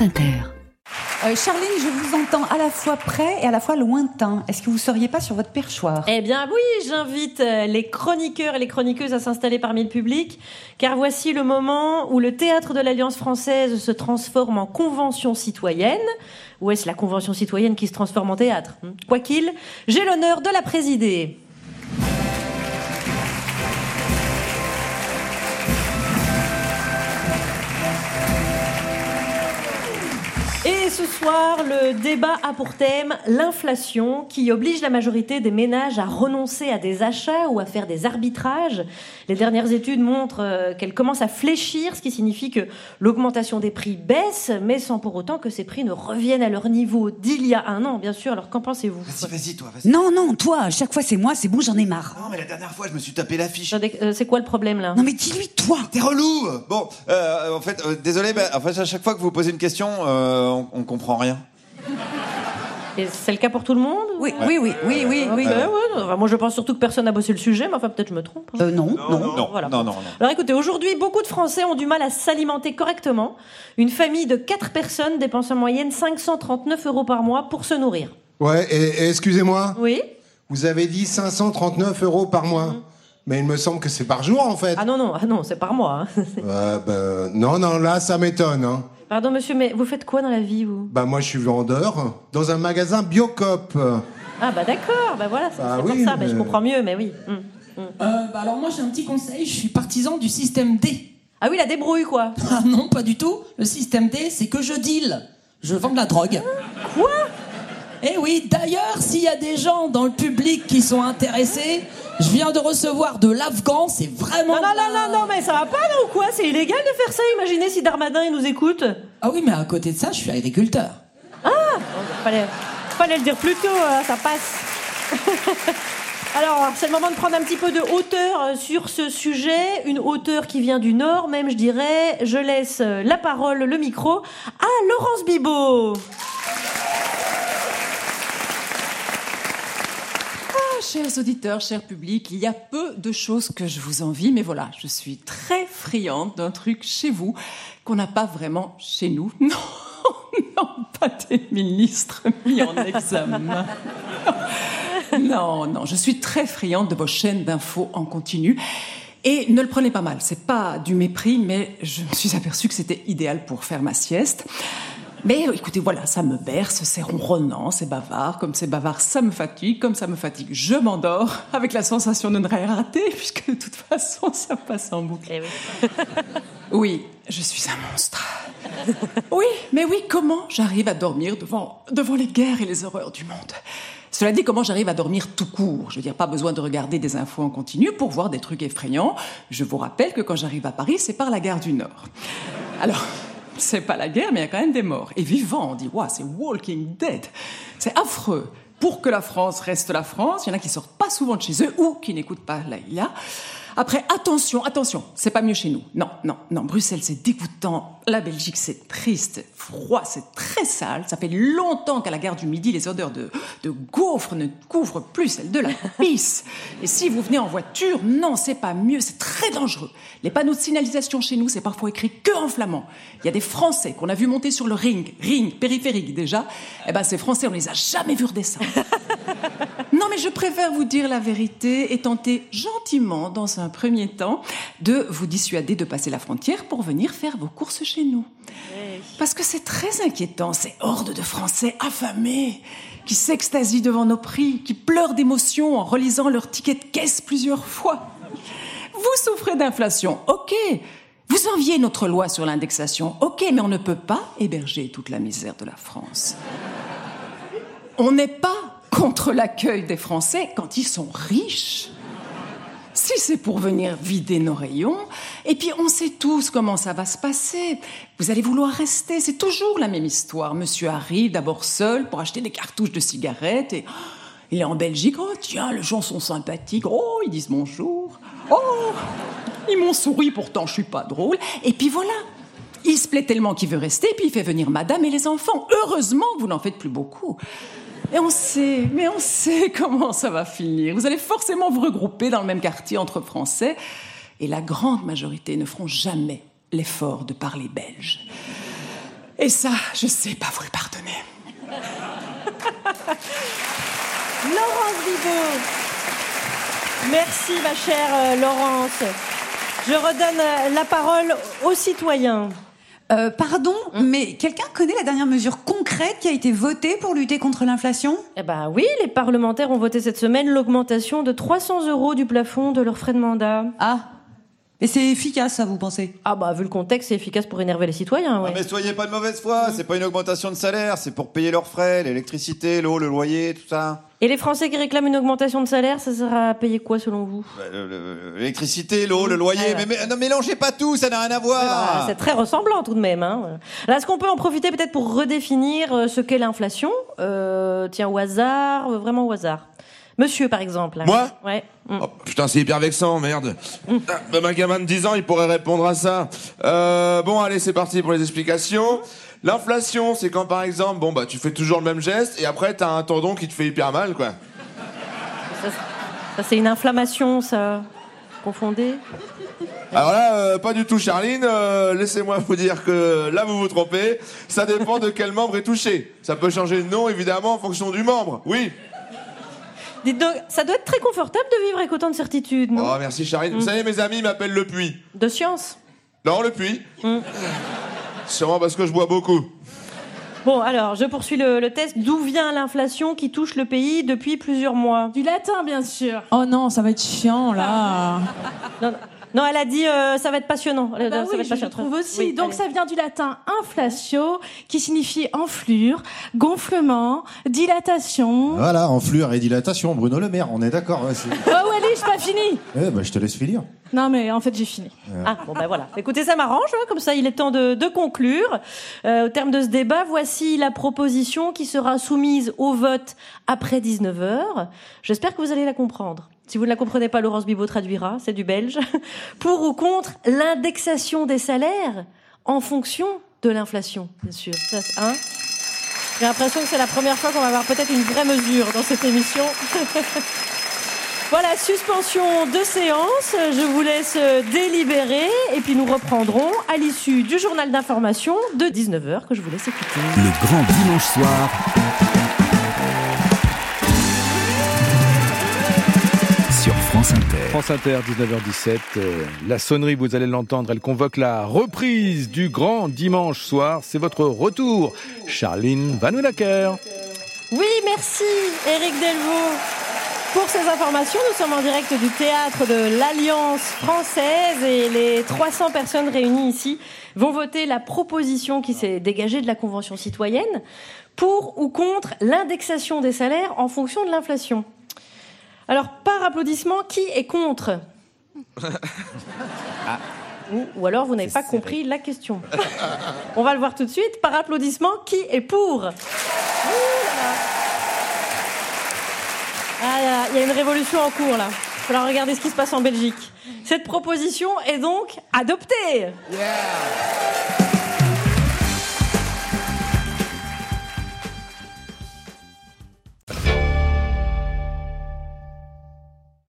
France Inter. Euh, Charline, je vous entends à la fois près et à la fois lointain. Est-ce que vous seriez pas sur votre perchoir? Eh bien oui, j'invite euh, les chroniqueurs et les chroniqueuses à s'installer parmi le public, car voici le moment où le théâtre de l'Alliance française se transforme en convention citoyenne. Ou est-ce la convention citoyenne qui se transforme en théâtre? Hmm. Quoi qu'il, j'ai l'honneur de la présider. Ce soir, le débat a pour thème l'inflation qui oblige la majorité des ménages à renoncer à des achats ou à faire des arbitrages. Les dernières études montrent euh, qu'elle commence à fléchir, ce qui signifie que l'augmentation des prix baisse, mais sans pour autant que ces prix ne reviennent à leur niveau d'il y a un an, bien sûr. Alors qu'en pensez-vous? Vas-y, vas-y, toi, vas-y. Non, non, toi, à chaque fois c'est moi, c'est bon, j'en ai marre. Non, mais la dernière fois, je me suis tapé l'affiche. Attendez, euh, C'est quoi le problème là? Non mais dis-lui, toi T'es relou Bon, euh, en fait, euh, désolé, en fait, à chaque fois que vous posez une question, euh, on, on comprend rien. Et c'est le cas pour tout le monde Oui, oui, oui, oui, oui, oui. Ouais, ouais, non, enfin, moi je pense surtout que personne n'a bossé le sujet, mais enfin peut-être je me trompe. hein. Euh, non, non. non, Voilà. non, non, non. Alors écoutez, aujourd'hui, beaucoup de Français ont du mal à s'alimenter correctement. Une famille de 4 personnes dépense en moyenne 539 euros par mois pour se nourrir. Ouais, et, et excusez-moi, Oui vous avez dit 539 euros par mois. Mais il me semble que c'est par jour en fait. Ah non, non, ah non, c'est par mois. hein. Ouais, ben, non, non, là ça m'étonne. Hein. Pardon monsieur, mais vous faites quoi dans la vie, vous? Bah moi je suis vendeur dans un magasin Biocop. Ah bah d'accord, bah voilà, c'est Ah c'est oui, pour ça, bah, je mais- comprends mieux, mais oui. hum. Euh, bah alors moi j'ai un petit conseil, je suis partisan du système D. Ah oui, la débrouille, quoi. Ah non, pas du tout. Le système D, c'est que je deal. Je vends de la drogue. Quoi? Eh oui, d'ailleurs, s'il y a des gens dans le public qui sont intéressés, je viens de recevoir de l'Afghan, c'est vraiment... Non, non, non, non, non, mais ça va pas, là, ou quoi? C'est illégal de faire ça Imaginez si Darmanin, il nous écoute. Ah oui, mais à côté de ça, je suis agriculteur. Fallait, fallait le dire plus tôt, hein, ça passe. Alors, c'est le moment de prendre un petit peu de hauteur euh, sur ce sujet, une hauteur qui vient du Nord, même je dirais. Je laisse euh, la parole, le micro à Laurence Bibot. Ah, Chers auditeurs, cher public, il y a peu de choses que je vous envie, mais voilà, je suis très friande d'un truc chez vous qu'on n'a pas vraiment chez nous. Non, non, pas des ministres mis en examen. Non, non, je suis très friande de vos chaînes d'infos en continu. Et ne le prenez pas mal, c'est pas du mépris, mais je me suis aperçue que c'était idéal pour faire ma sieste. Mais euh, écoutez, voilà, ça me berce, c'est ronronnant, c'est bavard. Comme c'est bavard, ça me fatigue. Comme ça me fatigue, je m'endors avec la sensation de ne rien rater, puisque de toute façon, ça passe en boucle. Eh oui. Oui, je suis un monstre. Oui, mais oui, comment j'arrive à dormir devant, devant les guerres et les horreurs du monde? Cela dit, comment j'arrive à dormir tout court? Je veux dire, pas besoin de regarder des infos en continu pour voir des trucs effrayants. Je vous rappelle que quand j'arrive à Paris, c'est par la gare du Nord. Alors, c'est pas la guerre, mais il y a quand même des morts. Et vivants, on dit, waouh, c'est Walking Dead. C'est affreux. Pour que la France reste la France, il y en a qui sortent pas souvent de chez eux ou qui n'écoutent pas Laïla. Après, attention, attention, c'est pas mieux chez nous. Non, non, non, Bruxelles c'est dégoûtant, la Belgique c'est triste, froid, c'est très sale. Ça fait longtemps qu'à la gare du Midi, les odeurs de, de gaufres ne couvrent plus celles de la pisse. Et si vous venez en voiture, non, c'est pas mieux, c'est très dangereux. Les panneaux de signalisation chez nous, c'est parfois écrit que en flamand. Il y a des Français qu'on a vu monter sur le ring, ring, périphérique déjà. Eh ben, ces Français, on les a jamais vus redescendre. Non, mais je préfère vous dire la vérité et tenter gentiment, dans un premier temps, de vous dissuader de passer la frontière pour venir faire vos courses chez nous. Parce que c'est très inquiétant, ces hordes de Français affamés, qui s'extasient devant nos prix, qui pleurent d'émotion en relisant leur ticket de caisse plusieurs fois. Vous souffrez d'inflation, ok. Vous enviez notre loi sur l'indexation, ok, mais on ne peut pas héberger toute la misère de la France. On n'est pas contre l'accueil des Français quand ils sont riches. Si c'est pour venir vider nos rayons, et puis on sait tous comment ça va se passer. Vous allez vouloir rester, c'est toujours la même histoire. Monsieur arrive d'abord seul pour acheter des cartouches de cigarettes et oh, il est en Belgique. Oh tiens, les gens sont sympathiques. Oh, ils disent bonjour. Oh, ils m'ont souri pourtant, je suis pas drôle. Et puis voilà. Il se plaît tellement qu'il veut rester, puis il fait venir madame et les enfants. Heureusement vous n'en faites plus beaucoup. Et on sait, mais on sait comment ça va finir. Vous allez forcément vous regrouper dans le même quartier entre Français, et la grande majorité ne feront jamais l'effort de parler belge. Et ça, je sais pas vous le pardonner. Laurence Bibot. Merci ma chère euh, Laurence. Je redonne euh, la parole aux citoyens. Euh, pardon, mais quelqu'un connaît la dernière mesure concrète qui a été votée pour lutter contre l'inflation? Eh ben oui, les parlementaires ont voté cette semaine l'augmentation de 300 euros du plafond de leurs frais de mandat. Ah, et c'est efficace, ça, vous pensez? Ah bah vu le contexte, c'est efficace pour énerver les citoyens. Ouais. Ah, mais soyez pas de mauvaise foi, c'est pas une augmentation de salaire, c'est pour payer leurs frais, l'électricité, l'eau, le loyer, tout ça. Et les Français qui réclament une augmentation de salaire, ça sera à payer quoi selon vous? Bah, le- le- L'électricité, l'eau, le loyer, Ah, mais, mais non, mélangez pas tout, ça n'a rien à voir. Ah, C'est très ressemblant tout de même. Hein. Là, est-ce qu'on peut en profiter peut-être pour redéfinir euh, ce qu'est l'inflation? Euh, Tiens, au hasard, euh, vraiment au hasard. Monsieur, par exemple. Moi Ouais. Mm. Oh, putain, c'est hyper vexant, merde. Ah, bah, ma gamin de 10 ans, il pourrait répondre à ça. Euh, bon, allez, c'est parti pour les explications. L'inflation, c'est quand par exemple, bon bah tu fais toujours le même geste et après t'as un tendon qui te fait hyper mal, quoi. Ça, ça, c'est une inflammation, ça. Confondez Alors là, euh, pas du tout, Charline. euh, Laissez-moi vous dire que là, vous vous trompez. Ça dépend de quel membre est touché. Ça peut changer de nom, évidemment, en fonction du membre. Oui. Dites donc, ça doit être très confortable de vivre avec autant de certitude, non Oh, merci, Charline. Vous savez, mes amis m'appellent le puits. De science Non, le puits. Sûrement parce que je bois beaucoup. Bon, alors, je poursuis le, le test. D'où vient l'inflation qui touche le pays depuis plusieurs mois? Du latin, bien sûr. Oh non, ça va être chiant là. non, non, non, elle a dit euh, ça va être passionnant. Euh, Bah ça oui, va être je, je passionnant. trouve aussi. Oui, Donc allez. ça vient du latin inflatio, qui signifie enflure, gonflement, dilatation. Voilà, enflure et dilatation, Bruno Le Maire, on est d'accord. ouais, Oh Wally, j'ai pas fini. Eh ben, je te laisse finir. Non mais en fait j'ai fini. Ah, bon, ben voilà. Écoutez, ça m'arrange, hein, comme ça il est temps de, de conclure. Euh, au terme de ce débat, voici la proposition qui sera soumise au vote après 19h. J'espère que vous allez la comprendre. Si vous ne la comprenez pas, Laurence Bibot traduira, c'est du belge. Pour ou contre l'indexation des salaires en fonction de l'inflation, bien sûr. Hein J'ai l'impression que c'est la première fois qu'on va avoir peut-être une vraie mesure dans cette émission. Voilà, suspension de séance. Je vous laisse euh, délibérer et puis nous reprendrons à l'issue du journal d'information de 19h que je vous laisse écouter. Le grand dimanche soir. France Inter. France Inter, 19h17. euh, la sonnerie, vous allez l'entendre, elle convoque la reprise du grand dimanche soir. C'est votre retour, Charline Vanhoenacker. Oui, merci Eric Delvaux pour ces informations. Nous sommes en direct du théâtre de l'Alliance française et les 300 personnes réunies ici vont voter la proposition qui s'est dégagée de la Convention citoyenne pour ou contre l'indexation des salaires en fonction de l'inflation. Alors, par applaudissement, qui est contre? Ou, ou alors vous n'avez pas compris la question. On va le voir tout de suite. Par applaudissement, qui est pour? Ah, il y a- une révolution en cours là. Il va falloir regarder ce qui se passe en Belgique. Cette proposition est donc adoptée.